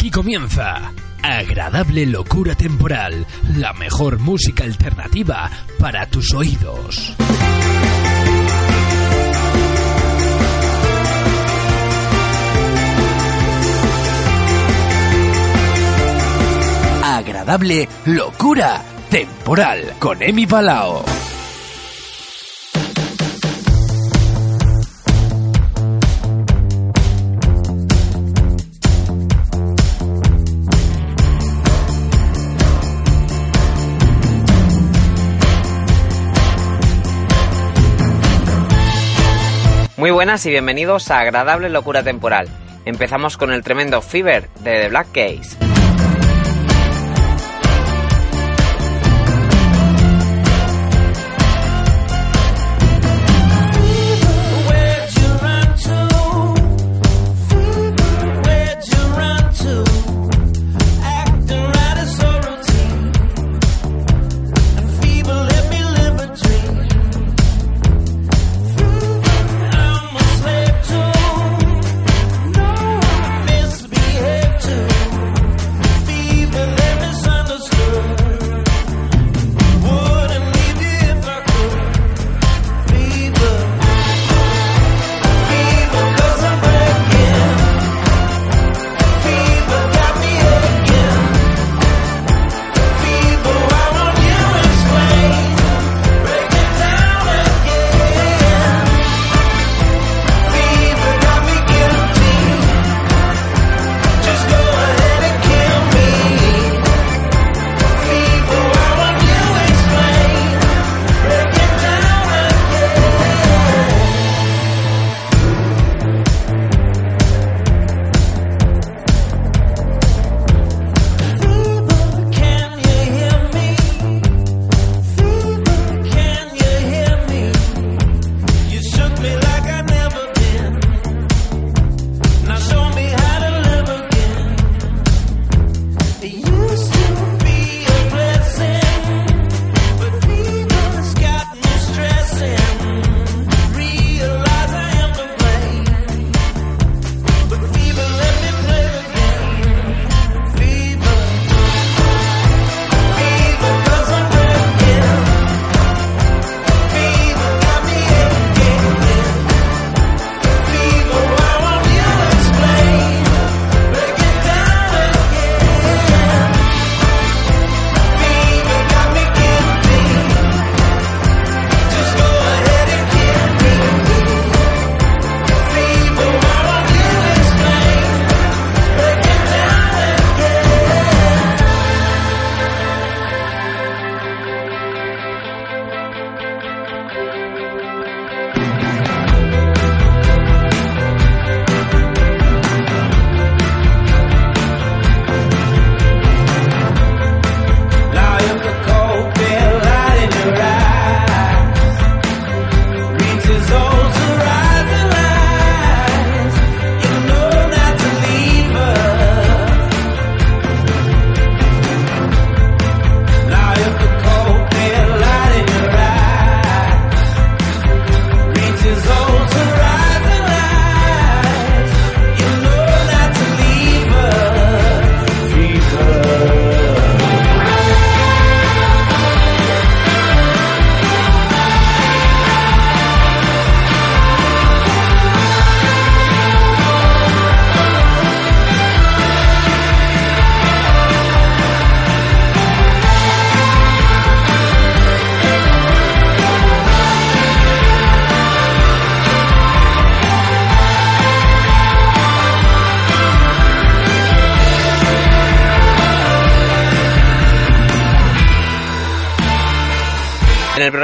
Aquí comienza Agradable Locura Temporal, la mejor música alternativa para tus oídos. Agradable Locura Temporal con Emi Palao. Muy buenas y bienvenidos a Agradable Locura Temporal. Empezamos con el tremendo Fever de The Black Case.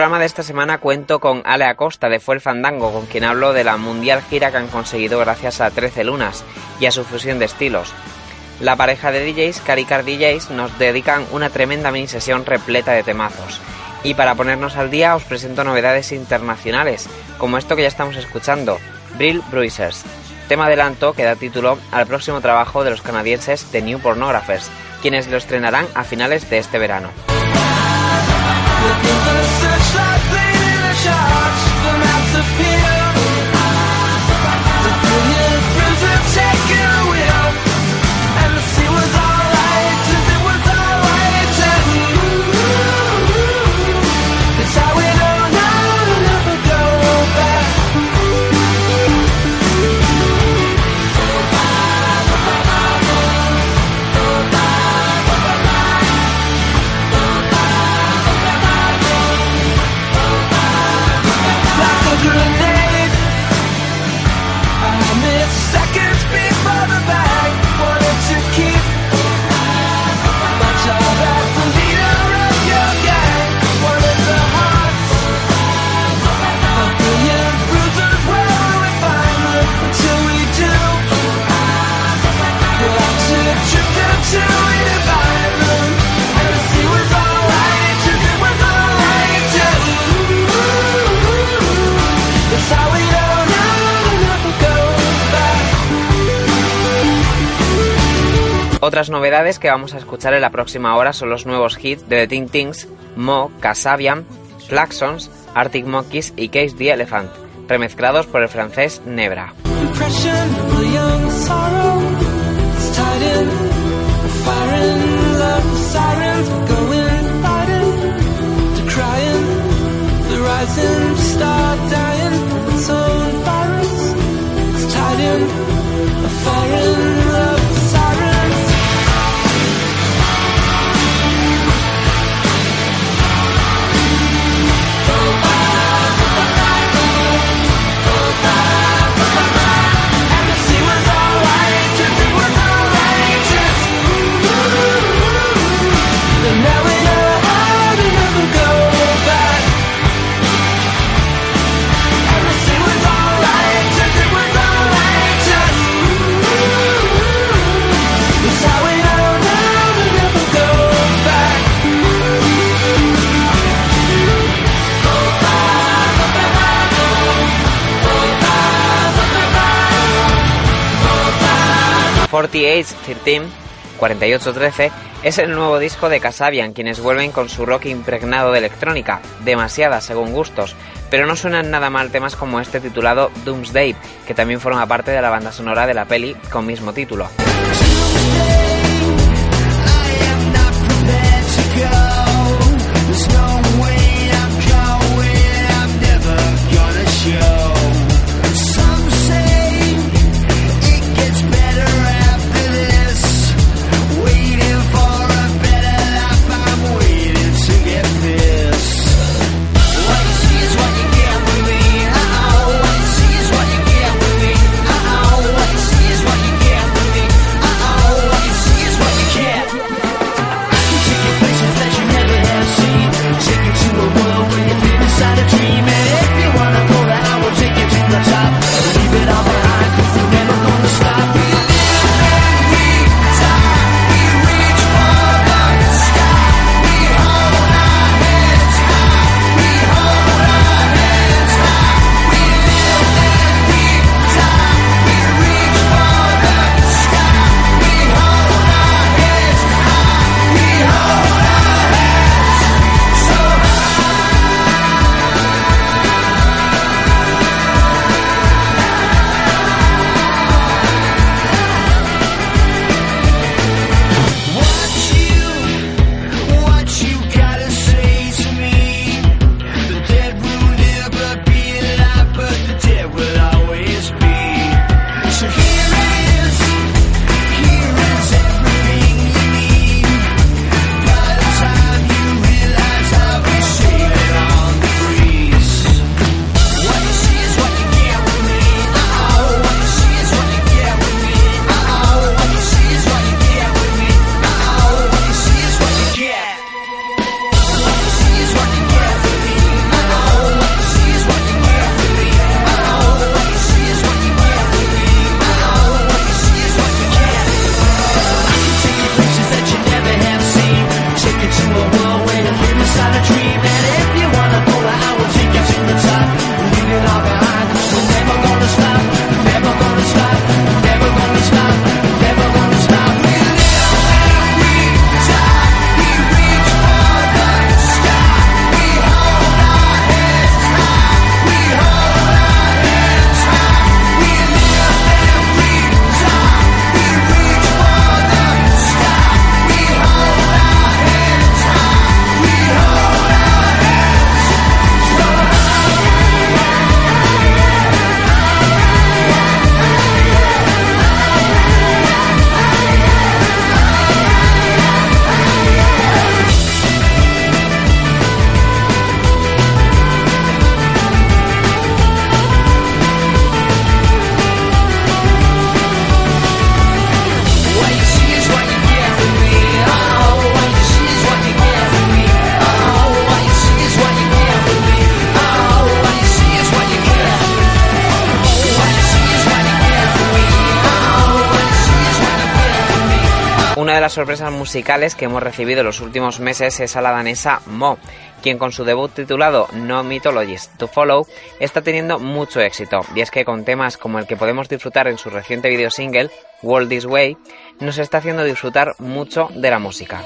Programa de esta semana cuento con Ale Acosta de Fue el Fandango, con quien hablo de la mundial gira que han conseguido gracias a 13 lunas y a su fusión de estilos. La pareja de DJs, Caricar DJs, nos dedican una tremenda mini sesión repleta de temazos. Y para ponernos al día os presento novedades internacionales, como esto que ya estamos escuchando, Brill Bruisers, tema adelanto que da título al próximo trabajo de los canadienses The New Pornographers, quienes lo estrenarán a finales de este verano. charge, the mouths of. Otras novedades que vamos a escuchar en la próxima hora son los nuevos hits de The Ting Tings, Mo, Casabian, Flaxons, Arctic Monkeys y Case the Elephant, remezclados por el francés Nebra. 4813 es el nuevo disco de Casabian, quienes vuelven con su rock impregnado de electrónica, demasiada según gustos, pero no suenan nada mal temas como este titulado Doomsday, que también forma parte de la banda sonora de la peli con mismo título. Sorpresas musicales que hemos recibido los últimos meses es a la danesa Mo, quien con su debut titulado No Mythologies to Follow está teniendo mucho éxito, y es que con temas como el que podemos disfrutar en su reciente video single, World This Way, nos está haciendo disfrutar mucho de la música.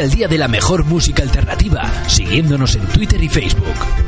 Al día de la mejor música alternativa, siguiéndonos en Twitter y Facebook.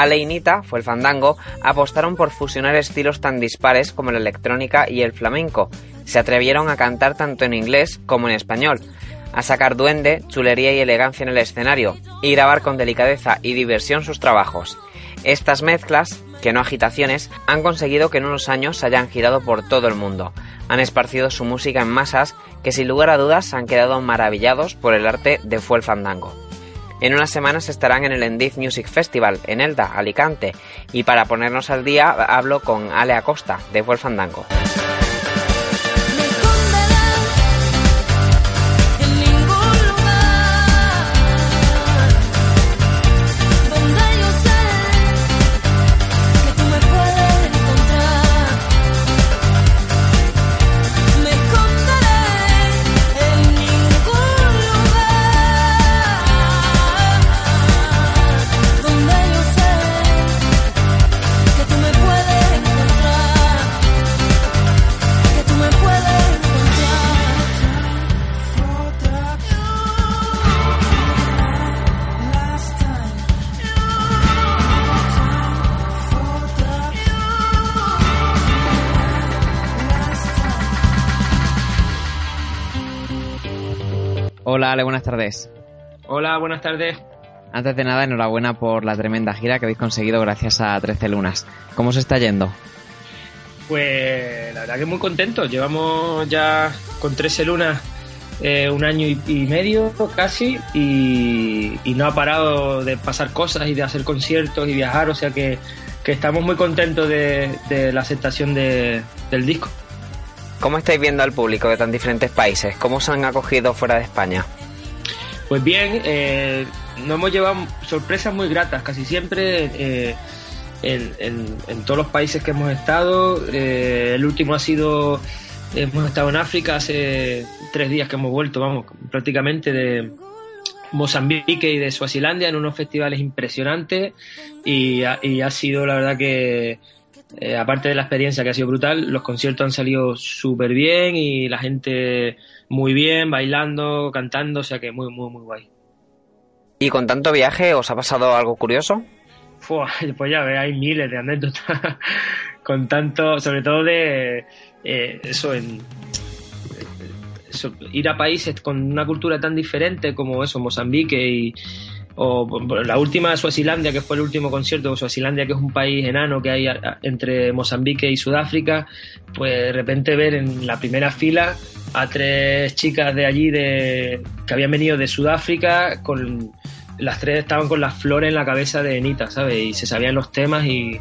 Ale y Nita, fue el fandango, apostaron por fusionar estilos tan dispares como la electrónica y el flamenco. Se atrevieron a cantar tanto en inglés como en español, a sacar duende, chulería y elegancia en el escenario, y grabar con delicadeza y diversión sus trabajos. Estas mezclas, que no agitaciones, han conseguido que en unos años se hayan girado por todo el mundo. Han esparcido su música en masas que sin lugar a dudas han quedado maravillados por el arte de Fue el Fandango. En unas semanas estarán en el Endiz Music Festival en Elda, Alicante, y para ponernos al día hablo con Ale Acosta de el Fandango. Hola Ale, buenas tardes. Hola, buenas tardes. Antes de nada, enhorabuena por la tremenda gira que habéis conseguido gracias a 13 lunas. ¿Cómo se está yendo? Pues la verdad que muy contento. Llevamos ya con 13 lunas eh, un año y, medio casi y, no ha parado de pasar cosas y de hacer conciertos y viajar. O sea que, estamos muy contentos de, la aceptación del disco. ¿Cómo estáis viendo al público de tan diferentes países? ¿Cómo se han acogido fuera de España? Pues bien, eh, nos hemos llevado sorpresas muy gratas, casi siempre eh, en, todos los países que hemos estado. Eh, el último ha sido, hemos estado en África hace tres días que hemos vuelto, vamos, prácticamente de Mozambique y de Suazilandia en unos festivales impresionantes y ha sido la verdad que eh, aparte de la experiencia que ha sido brutal, los conciertos han salido súper bien y la gente muy bien, bailando, cantando, o sea que muy, muy, muy guay. ¿Y con tanto viaje os ha pasado algo curioso? pues ya ve, hay miles de anécdotas con tanto, sobre todo de eh, eso en ir a países con una cultura tan diferente como eso, Mozambique y, o la última Suazilandia, que fue el último concierto, Suazilandia, que es un país enano que hay entre Mozambique y Sudáfrica, pues de repente ver en la primera fila a tres chicas de allí de, que habían venido de Sudáfrica, con las tres estaban con las flores en la cabeza de Anita, ¿sabes? Y se sabían los temas y,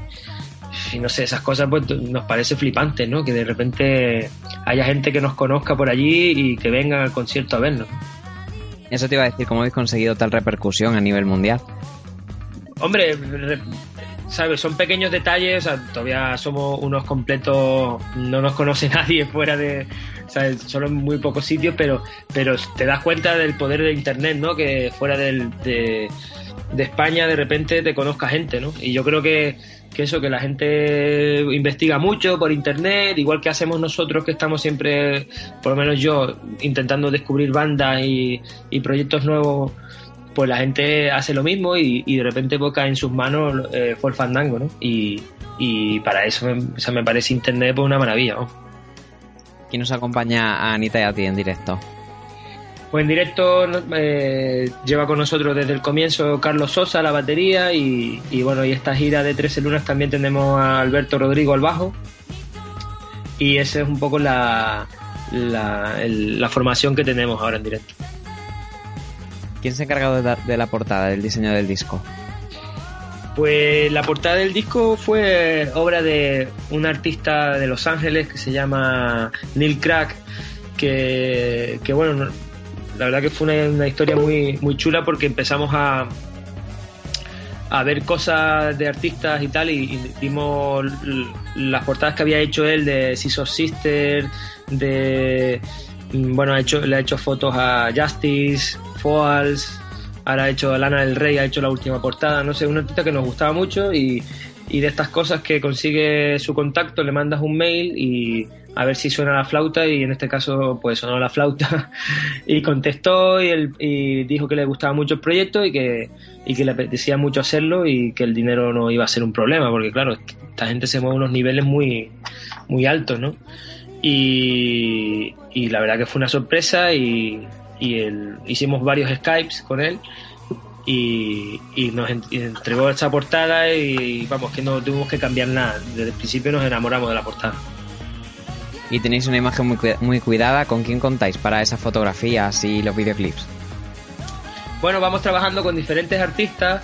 y no sé, esas cosas pues nos parece flipante, ¿no? Que de repente haya gente que nos conozca por allí y que vengan al concierto a vernos. Eso te iba a decir, ¿cómo habéis conseguido tal repercusión a nivel mundial? Hombre, ¿sabes? Son pequeños detalles, todavía somos unos completos, no nos conoce nadie fuera de, ¿sabes? Solo en muy pocos sitios, pero, pero te das cuenta del poder de Internet, ¿no? Que fuera del, de, de España de repente te conozca gente, ¿no? Y yo creo que que eso, que la gente investiga mucho por internet, igual que hacemos nosotros que estamos siempre, por lo menos yo, intentando descubrir bandas y, proyectos nuevos, pues la gente hace lo mismo y, de repente boca en sus manos eh, fue el fandango, ¿no? Y, para eso me, me parece internet pues una maravilla, ¿no? ¿Quién nos acompaña a Anita y a ti en directo? Pues en directo eh, lleva con nosotros desde el comienzo Carlos Sosa la batería y, bueno, y esta gira de 13 lunas también tenemos a Alberto Rodrigo al bajo y esa es un poco la, la, formación que tenemos ahora en directo. ¿Quién se ha encargado de, de la portada, del diseño del disco? Pues la portada del disco fue obra de un artista de Los Ángeles que se llama Neil Crack, que, que bueno, la verdad que fue una, historia muy, muy chula porque empezamos a, a ver cosas de artistas y tal y, vimos las portadas que había hecho él de Scissor Sister, de bueno, ha hecho, le ha hecho fotos a Justice, Foals, ahora ha hecho Lana del Rey, ha hecho la última portada, no sé, un artista que nos gustaba mucho y de estas cosas que consigue su contacto, le mandas un mail y a ver si suena la flauta y en este caso pues sonó la flauta y contestó y, él, y dijo que le gustaba mucho el proyecto y que, y que le apetecía mucho hacerlo y que el dinero no iba a ser un problema porque claro, esta gente se mueve a unos niveles muy, muy altos, ¿no? Y, y la verdad que fue una sorpresa y, y hicimos varios Skypes con él y, y nos entregó esta portada y vamos que no tuvimos que cambiar nada. Desde el principio nos enamoramos de la portada. Y tenéis una imagen muy, muy cuidada. ¿Con quién contáis para esas fotografías y los videoclips? Bueno, vamos trabajando con diferentes artistas,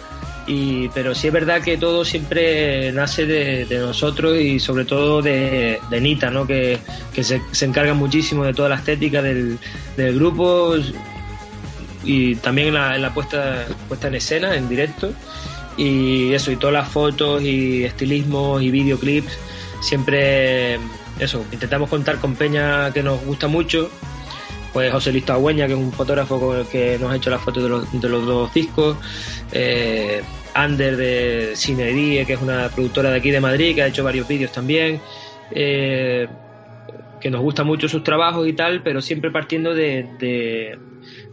y, pero sí es verdad que todo siempre nace de, nosotros y sobre todo de, Nita, ¿no? que, que se, se, encarga muchísimo de toda la estética del, del grupo y también en la, en la puesta, puesta en escena, en directo. Y eso, y todas las fotos y estilismos y videoclips, siempre eso, intentamos contar con Peña que nos gusta mucho. Pues José Listo Agüeña, que es un fotógrafo con el que nos ha hecho las fotos de los, de los dos discos. Eh, Ander de Cine que es una productora de aquí de Madrid, que ha hecho varios vídeos también. Eh, que nos gusta mucho sus trabajos y tal, pero siempre partiendo de, de,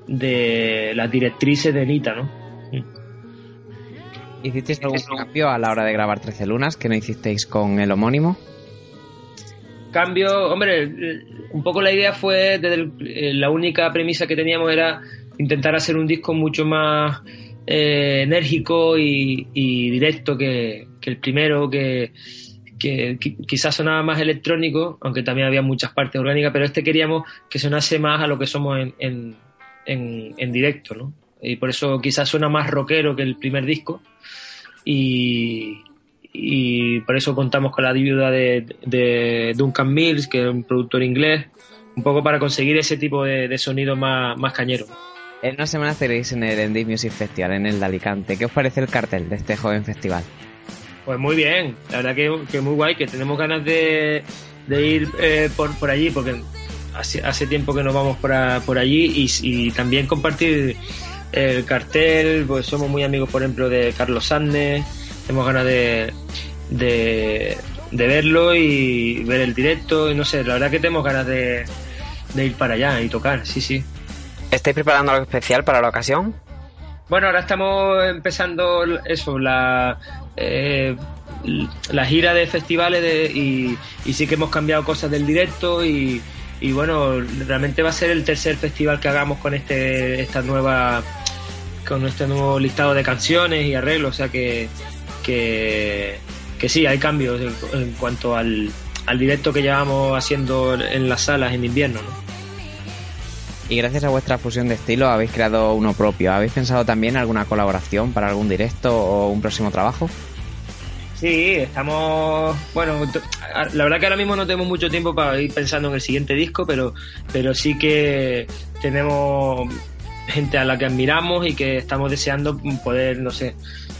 de las directrices de Nita, ¿no? ¿Hicisteis algún cambio a la hora de grabar 13 lunas que no hicisteis con el homónimo? Cambio, hombre, un poco la idea fue, desde el, la única premisa que teníamos era intentar hacer un disco mucho más eh, enérgico y, directo que, que, el primero, que, que, quizás sonaba más electrónico, aunque también había muchas partes orgánicas, pero este queríamos que sonase más a lo que somos en, en, en, en directo, ¿no? Y por eso quizás suena más rockero que el primer disco. Y, y por eso contamos con la ayuda de, de, Duncan Mills, que es un productor inglés, un poco para conseguir ese tipo de, de sonido más, más cañero. En una semana estaréis en el Indie Music Festival, en el de Alicante. ¿Qué os parece el cartel de este joven festival? Pues muy bien, la verdad que, que muy guay, que tenemos ganas de, de ir eh, por, por allí, porque hace, hace tiempo que nos vamos por, a, por allí y, y también compartir el cartel, pues somos muy amigos, por ejemplo, de Carlos Sandes, tenemos ganas de, de, de, verlo y ver el directo, y no sé, la verdad que tenemos ganas de, de ir para allá y tocar, sí, sí. ¿Estáis preparando algo especial para la ocasión? Bueno, ahora estamos empezando eso, la, eh, la gira de festivales de, y, y, sí que hemos cambiado cosas del directo y, y, bueno, realmente va a ser el tercer festival que hagamos con este esta nueva con este nuevo listado de canciones y arreglos, o sea que, que, que sí, hay cambios en, en cuanto al, al, directo que llevamos haciendo en las salas en invierno. ¿no? Y gracias a vuestra fusión de estilo habéis creado uno propio. ¿Habéis pensado también alguna colaboración para algún directo o un próximo trabajo? Sí, estamos. Bueno, la verdad que ahora mismo no tenemos mucho tiempo para ir pensando en el siguiente disco, pero, pero sí que tenemos gente a la que admiramos y que estamos deseando poder, no sé,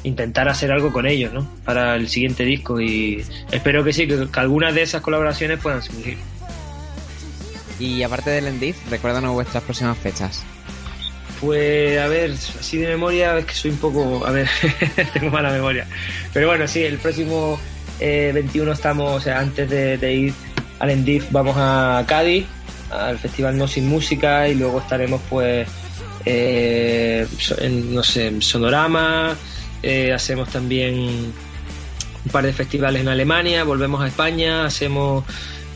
intentar hacer algo con ellos, ¿no? Para el siguiente disco y espero que sí, que, que algunas de esas colaboraciones puedan surgir. Y aparte del Endif, recuérdanos vuestras próximas fechas. Pues a ver, así de memoria, es que soy un poco. A ver, tengo mala memoria. Pero bueno, sí, el próximo eh, 21 estamos, o sea, antes de, de ir al Endif, vamos a Cádiz, al Festival No Sin Música, y luego estaremos, pues, eh, en, no sé, Sonorama, eh, hacemos también un par de festivales en Alemania, volvemos a España, hacemos.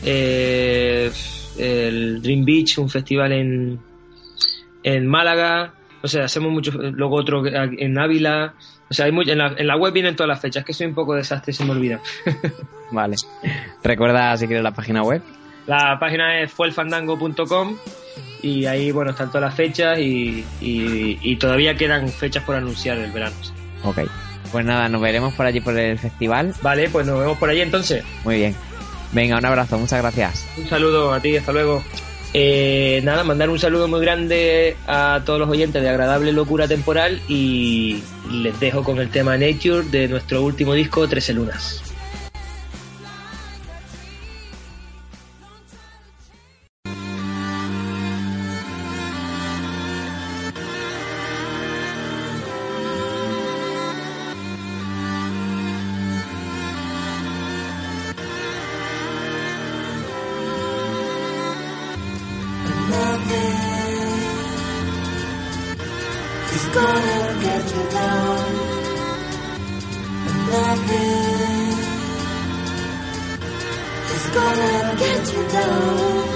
Eh, el Dream Beach, un festival en, en Málaga, o sea, hacemos mucho, luego otro en Ávila, o sea, hay muy, en, la, en, la, web vienen todas las fechas, que soy un poco desastre, se me olvida. vale. Recuerda si quieres la página web. La página es fuelfandango.com y ahí, bueno, están todas las fechas y, y, y, todavía quedan fechas por anunciar el verano. Ok. Pues nada, nos veremos por allí por el festival. Vale, pues nos vemos por allí entonces. Muy bien. Venga, un abrazo, muchas gracias. Un saludo a ti, hasta luego. Eh, nada, mandar un saludo muy grande a todos los oyentes de Agradable Locura Temporal y les dejo con el tema Nature de nuestro último disco, Trece Lunas. gonna get you down. And Nothing is gonna get you down.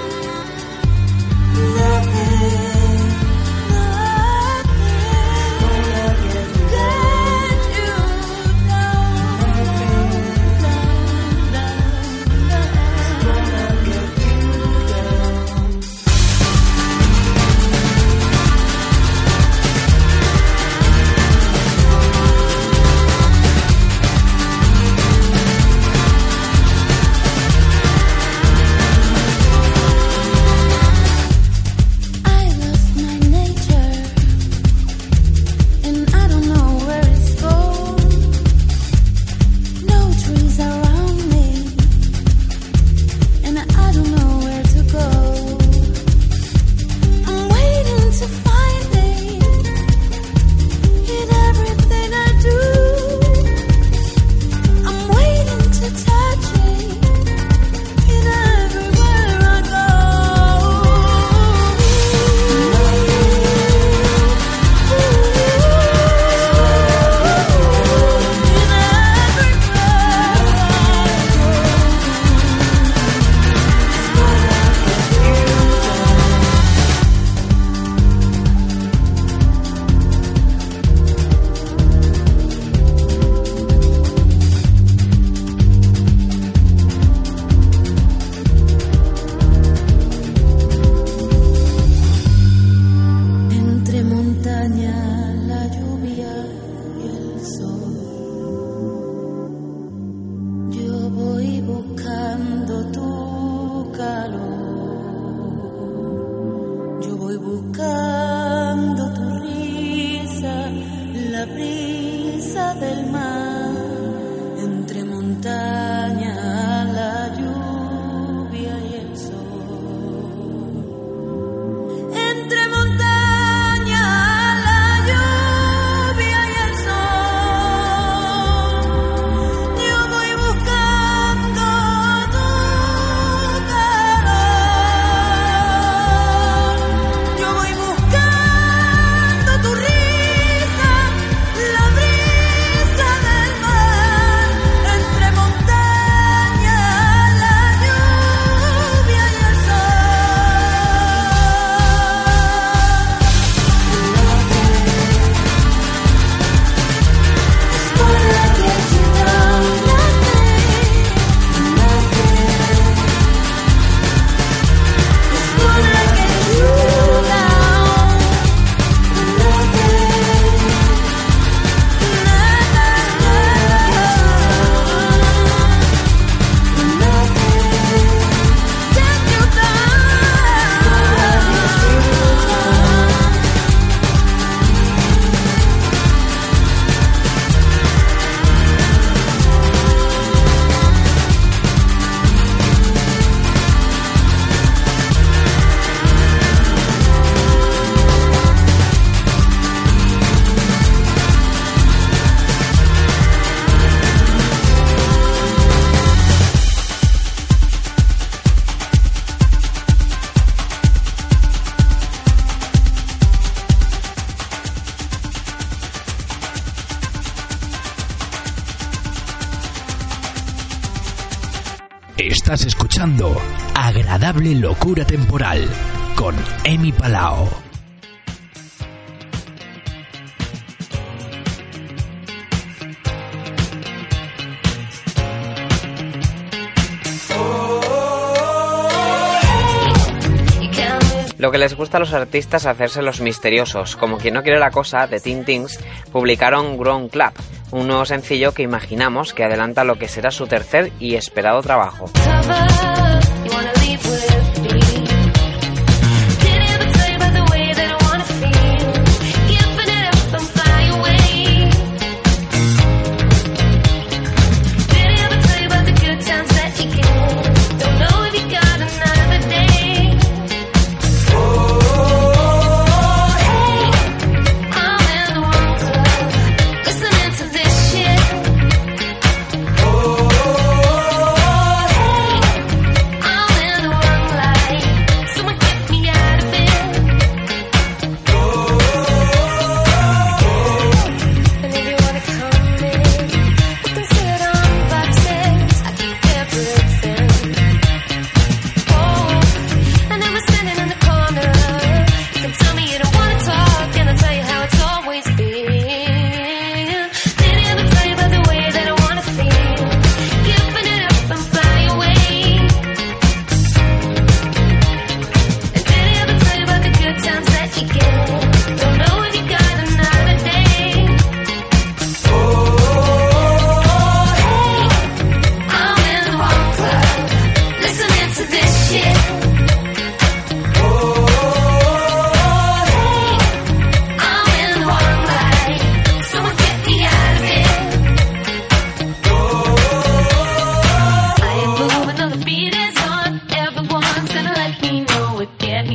Agradable Locura Temporal con Emi Palao. Lo que les gusta a los artistas es hacerse los misteriosos. Como quien no quiere la cosa, The Teen Tings publicaron Grown Club, un nuevo sencillo que imaginamos que adelanta lo que será su tercer y esperado trabajo.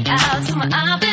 I'll, I'll be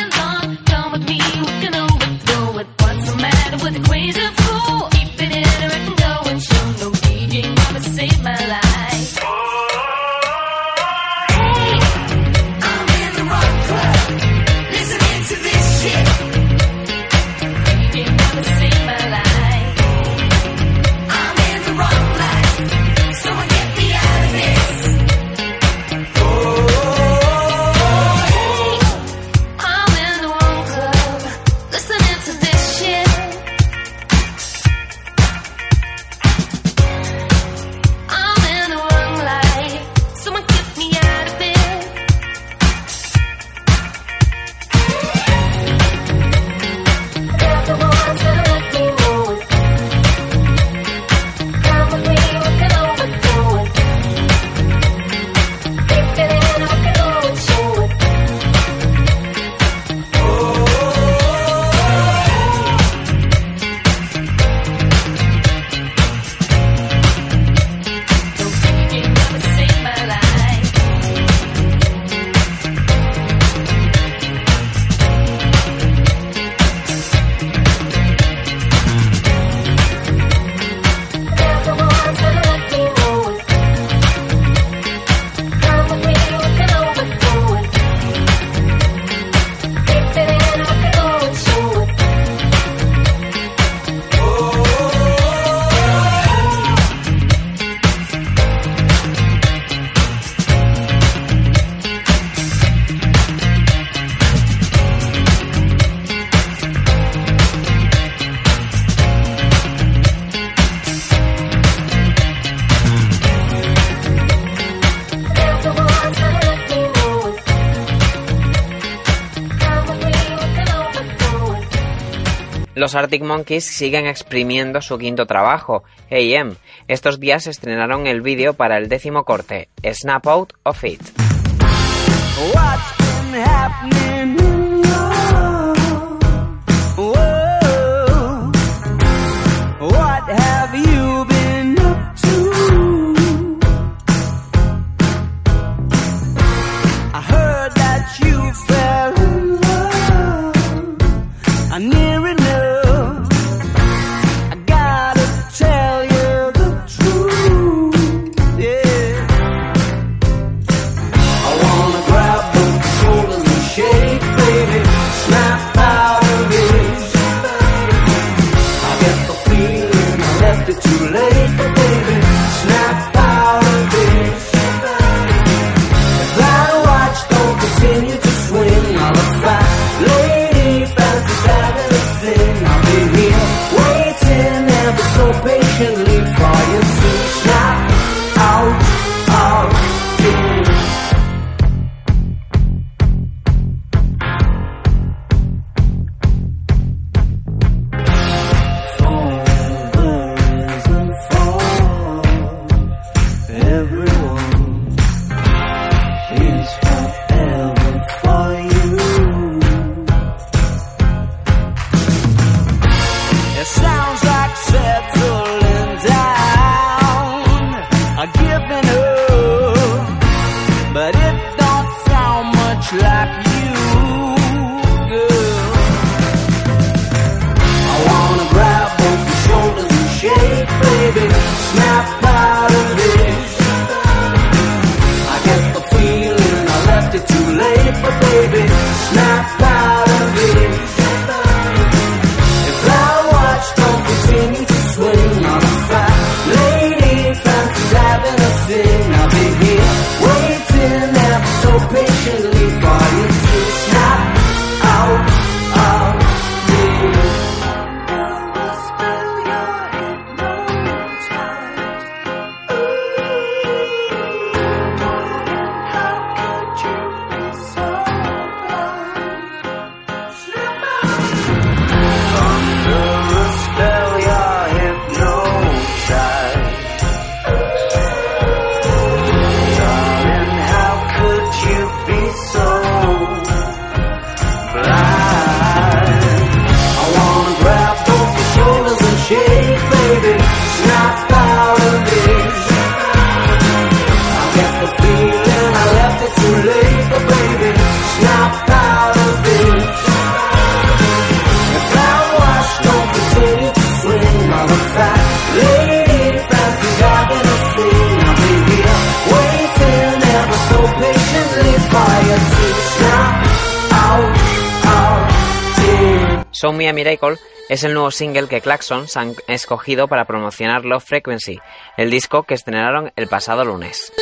Los Arctic Monkeys siguen exprimiendo su quinto trabajo, AM. Estos días estrenaron el vídeo para el décimo corte, Snap Out of It. Es el nuevo single que Claxons han escogido para promocionar Love Frequency, el disco que estrenaron el pasado lunes.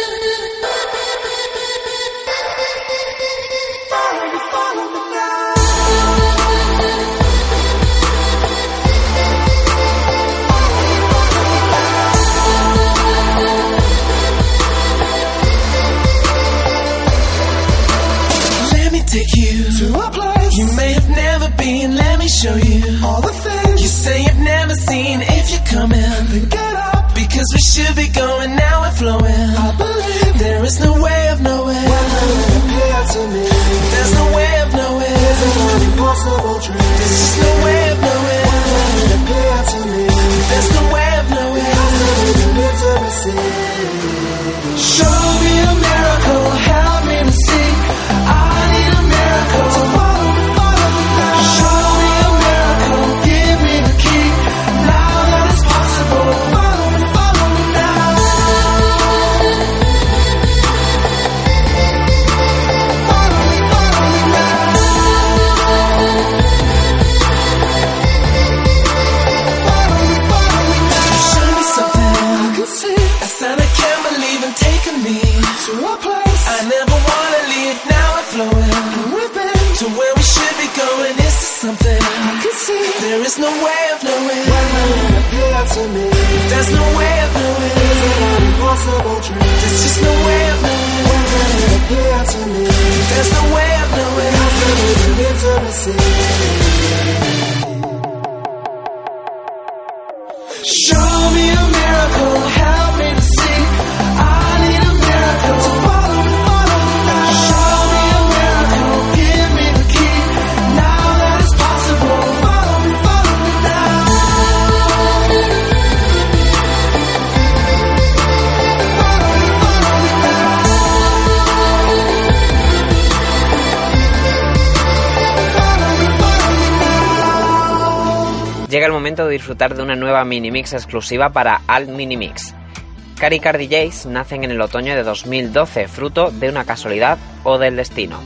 Let me show you all the say you've never seen. If you're coming, then get up because we should be going now. We're flowing. I believe there is no way of knowing. When it appear to me, there's no way of knowing. It's an impossible dream. There's just no way of knowing. When it appear to me, there's no way of knowing. How to live to receive. De disfrutar de una nueva mini mix exclusiva para Alt Mini Mix. Cari Car DJs nacen en el otoño de 2012, fruto de una casualidad o del destino.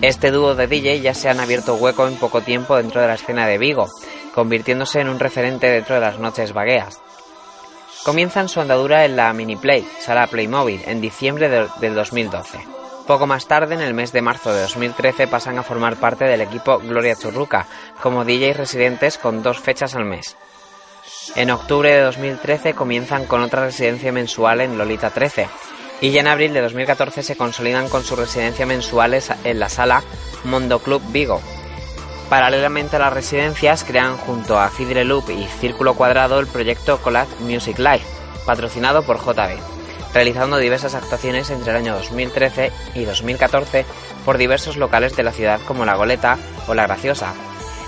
Este dúo de DJ ya se han abierto hueco en poco tiempo dentro de la escena de Vigo, convirtiéndose en un referente dentro de las noches vagueas. Comienzan su andadura en la Mini Play, sala Playmobil, en diciembre de- del 2012. Poco más tarde, en el mes de marzo de 2013, pasan a formar parte del equipo Gloria Churruca, como DJs residentes con dos fechas al mes. En octubre de 2013 comienzan con otra residencia mensual en Lolita 13 y ya en abril de 2014 se consolidan con su residencia mensual en la sala Mondo Club Vigo. Paralelamente a las residencias crean junto a Fidre Loop y Círculo Cuadrado el proyecto Collab Music Live, patrocinado por JB, realizando diversas actuaciones entre el año 2013 y 2014 por diversos locales de la ciudad como La Goleta o La Graciosa,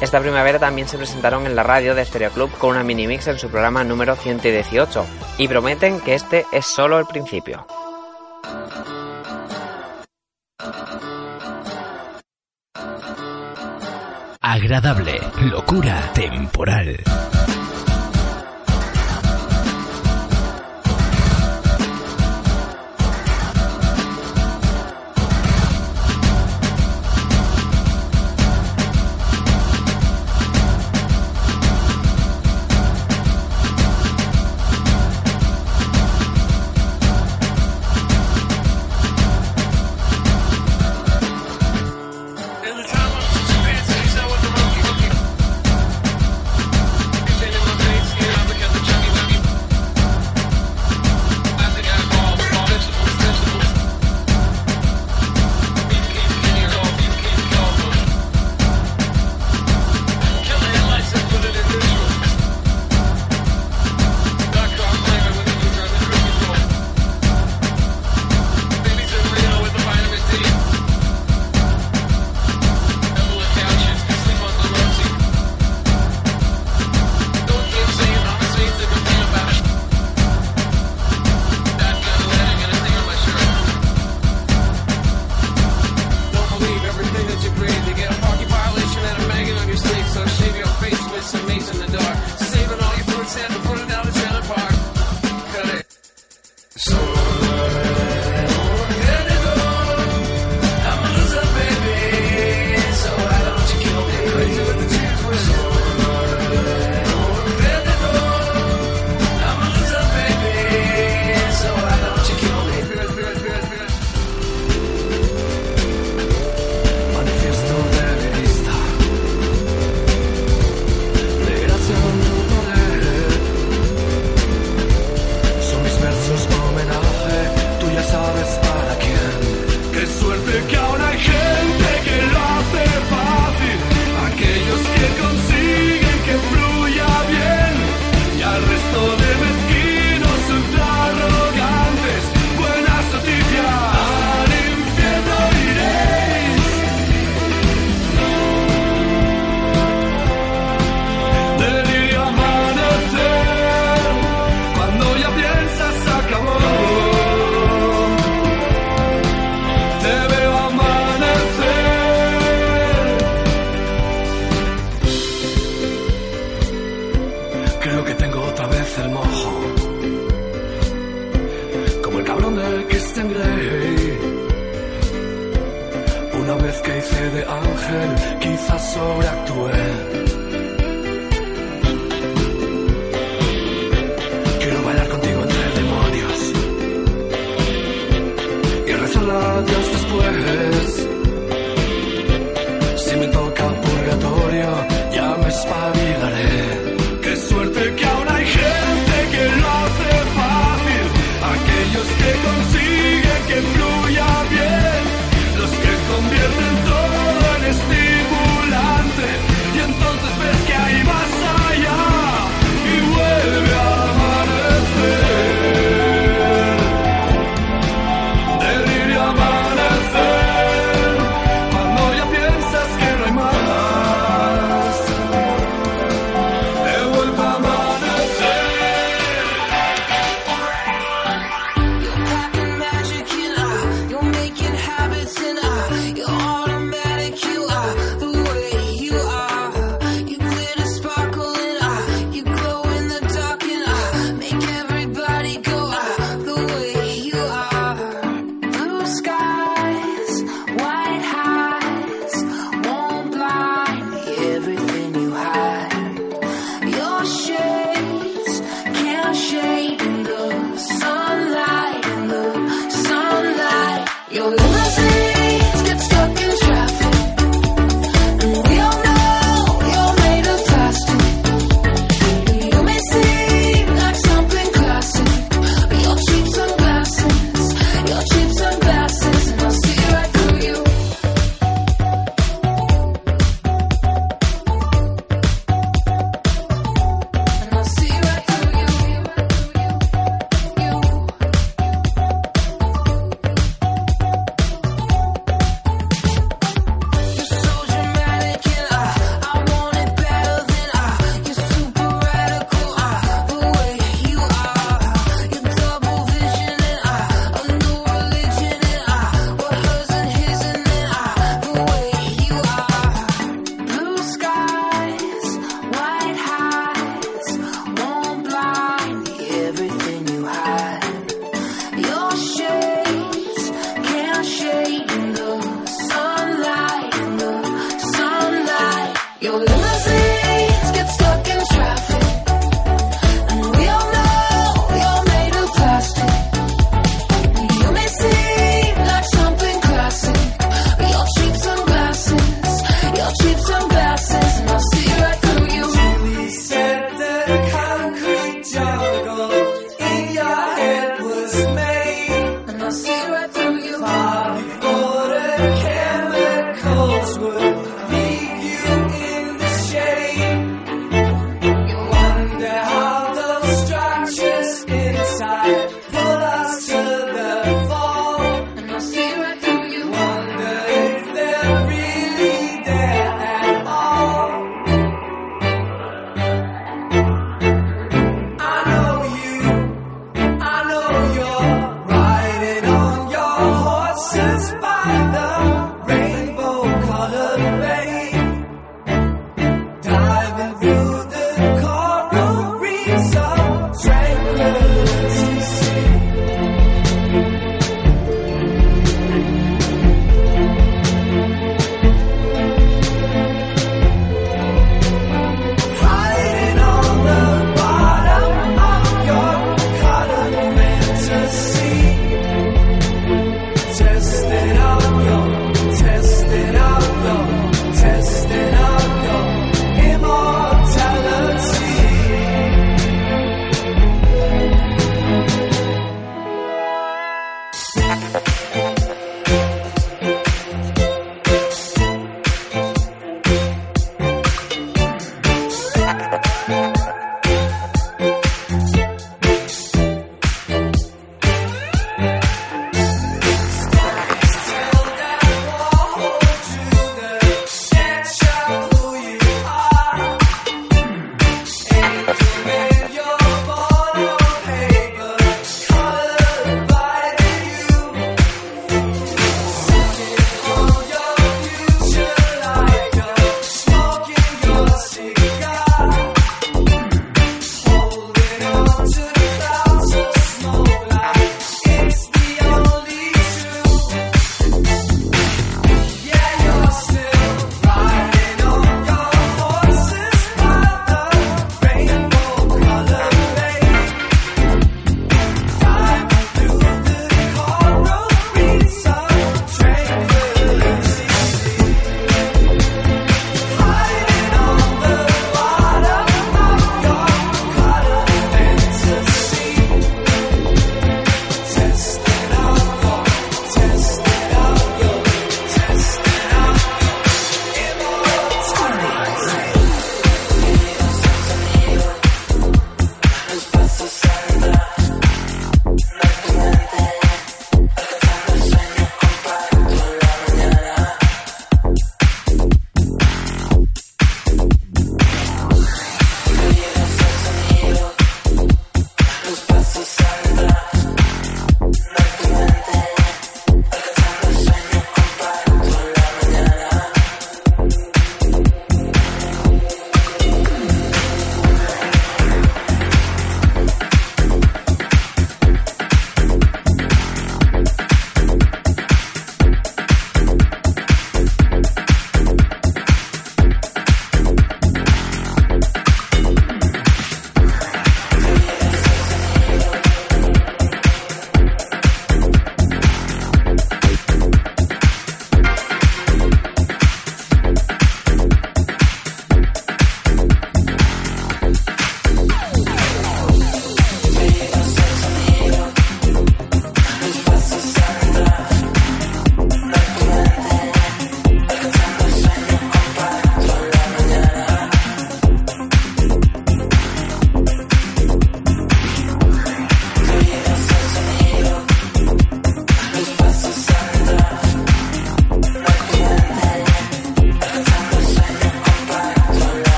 esta primavera también se presentaron en la radio de Stereo Club con una mini mix en su programa número 118 y prometen que este es solo el principio. Agradable, locura temporal.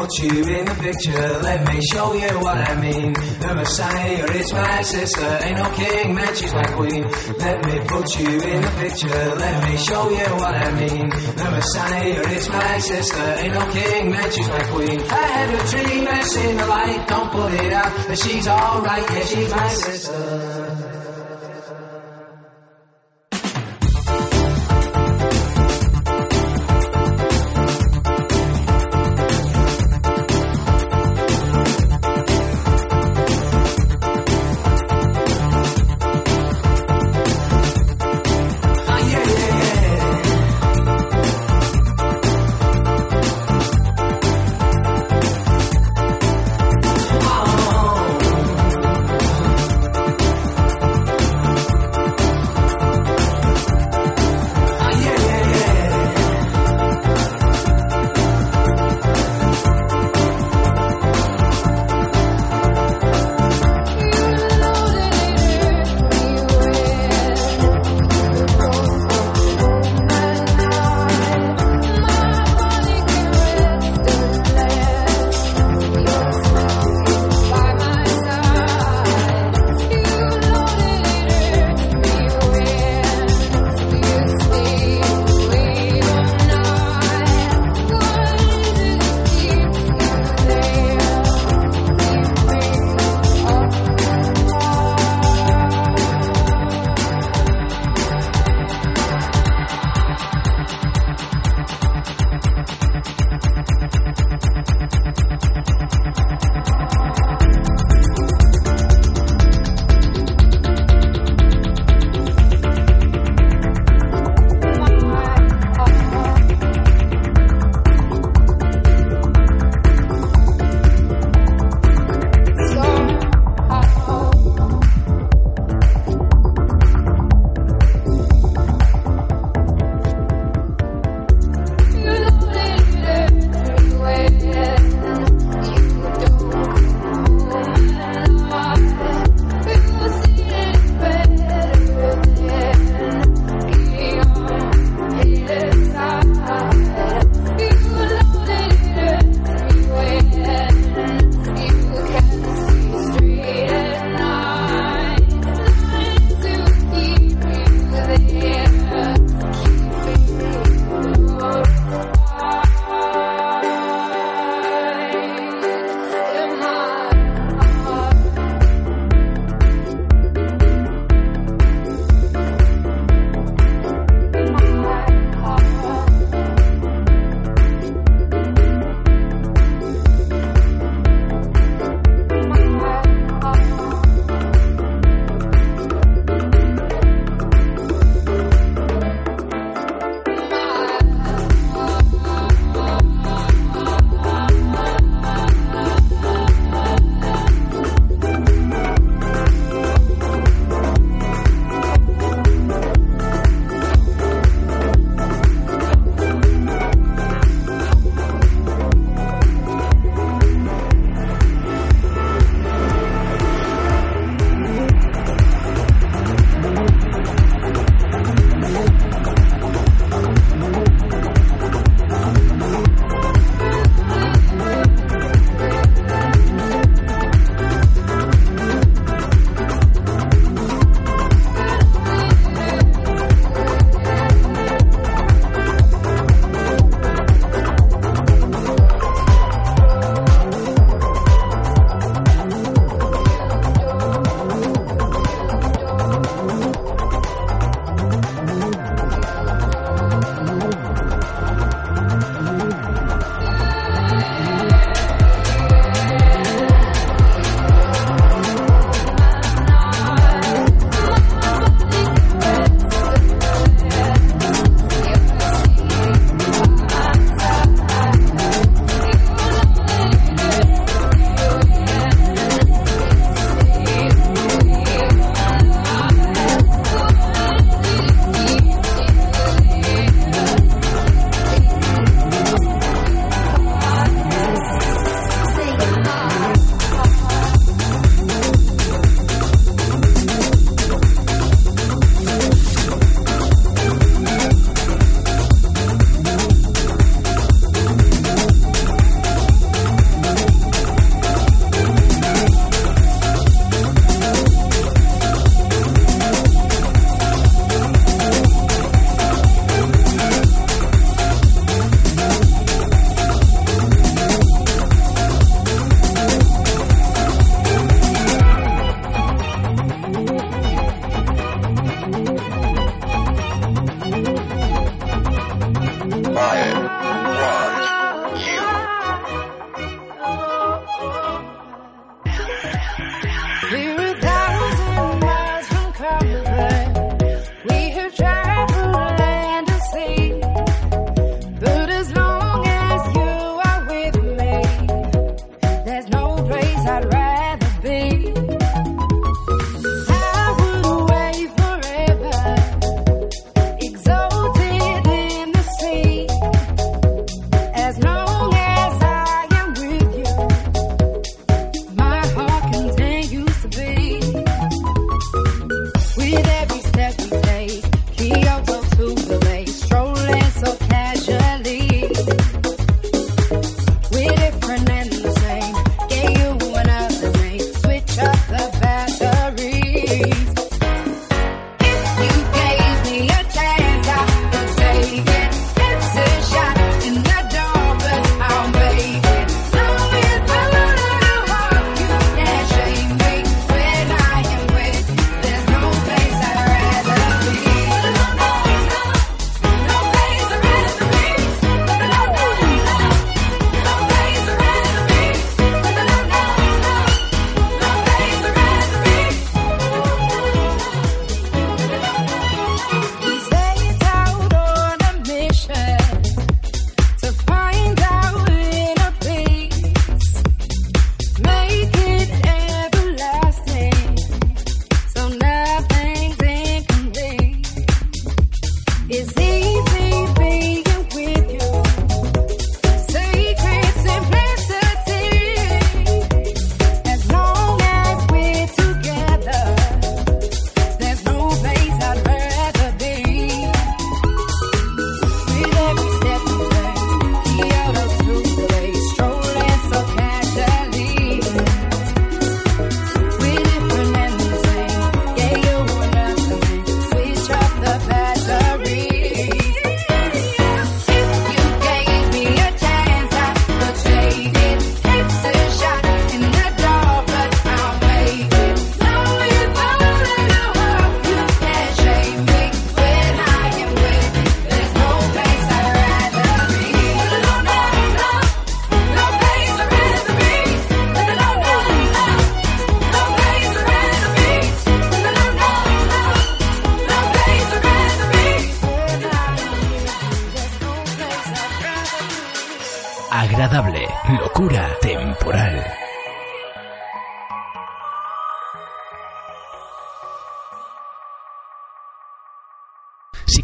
Put you in the picture, let me show you what I mean. The Messiah is my sister, ain't no king, man, she's my queen. Let me put you in the picture, let me show you what I mean. The Messiah is my sister, ain't no king, man, she's my queen. I had a dream, I seen the light, don't put it out, but she's alright, yeah, she's my sister.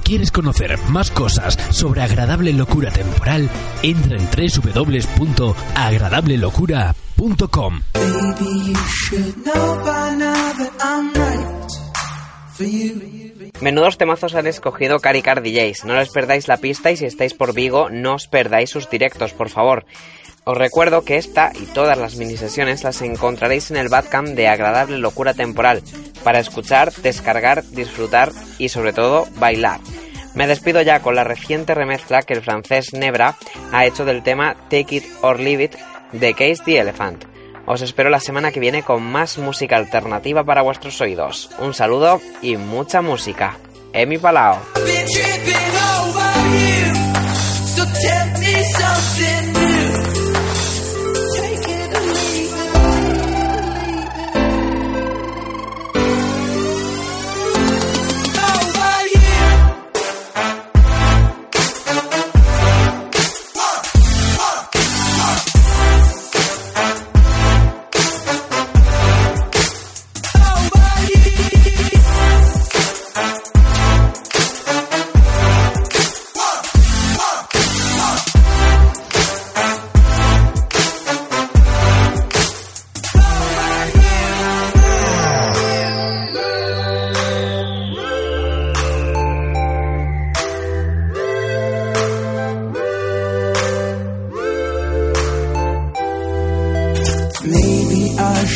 Quieres conocer más cosas sobre agradable locura temporal, entra en www.agradablelocura.com. Menudos temazos han escogido Cari Car DJs. No les perdáis la pista y si estáis por Vigo, no os perdáis sus directos, por favor. Os recuerdo que esta y todas las minisesiones las encontraréis en el Badcamp de Agradable Locura Temporal, para escuchar, descargar, disfrutar y sobre todo bailar. Me despido ya con la reciente remezcla que el francés Nebra ha hecho del tema Take It or Leave It de Case the Elephant. Os espero la semana que viene con más música alternativa para vuestros oídos. Un saludo y mucha música. Emi Palao.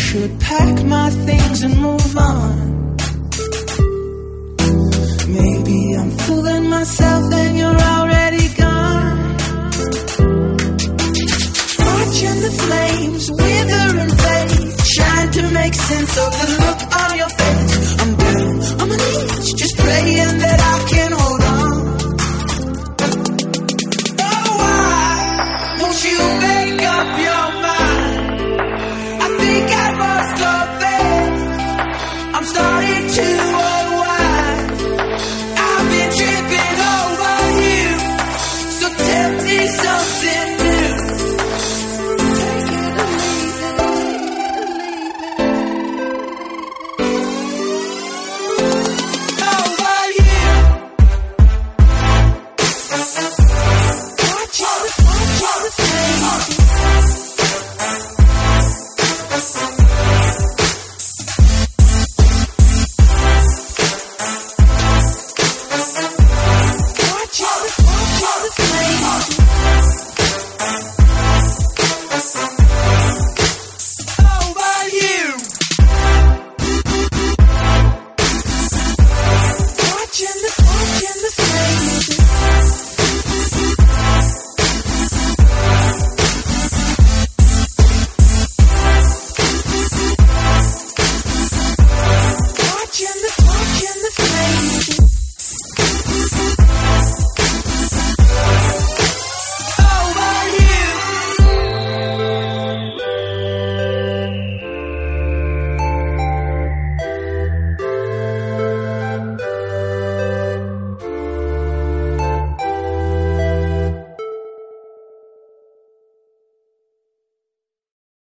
Should pack my things and move on. Maybe I'm fooling myself and you're already gone. Watching the flames wither and fade, trying to make sense of the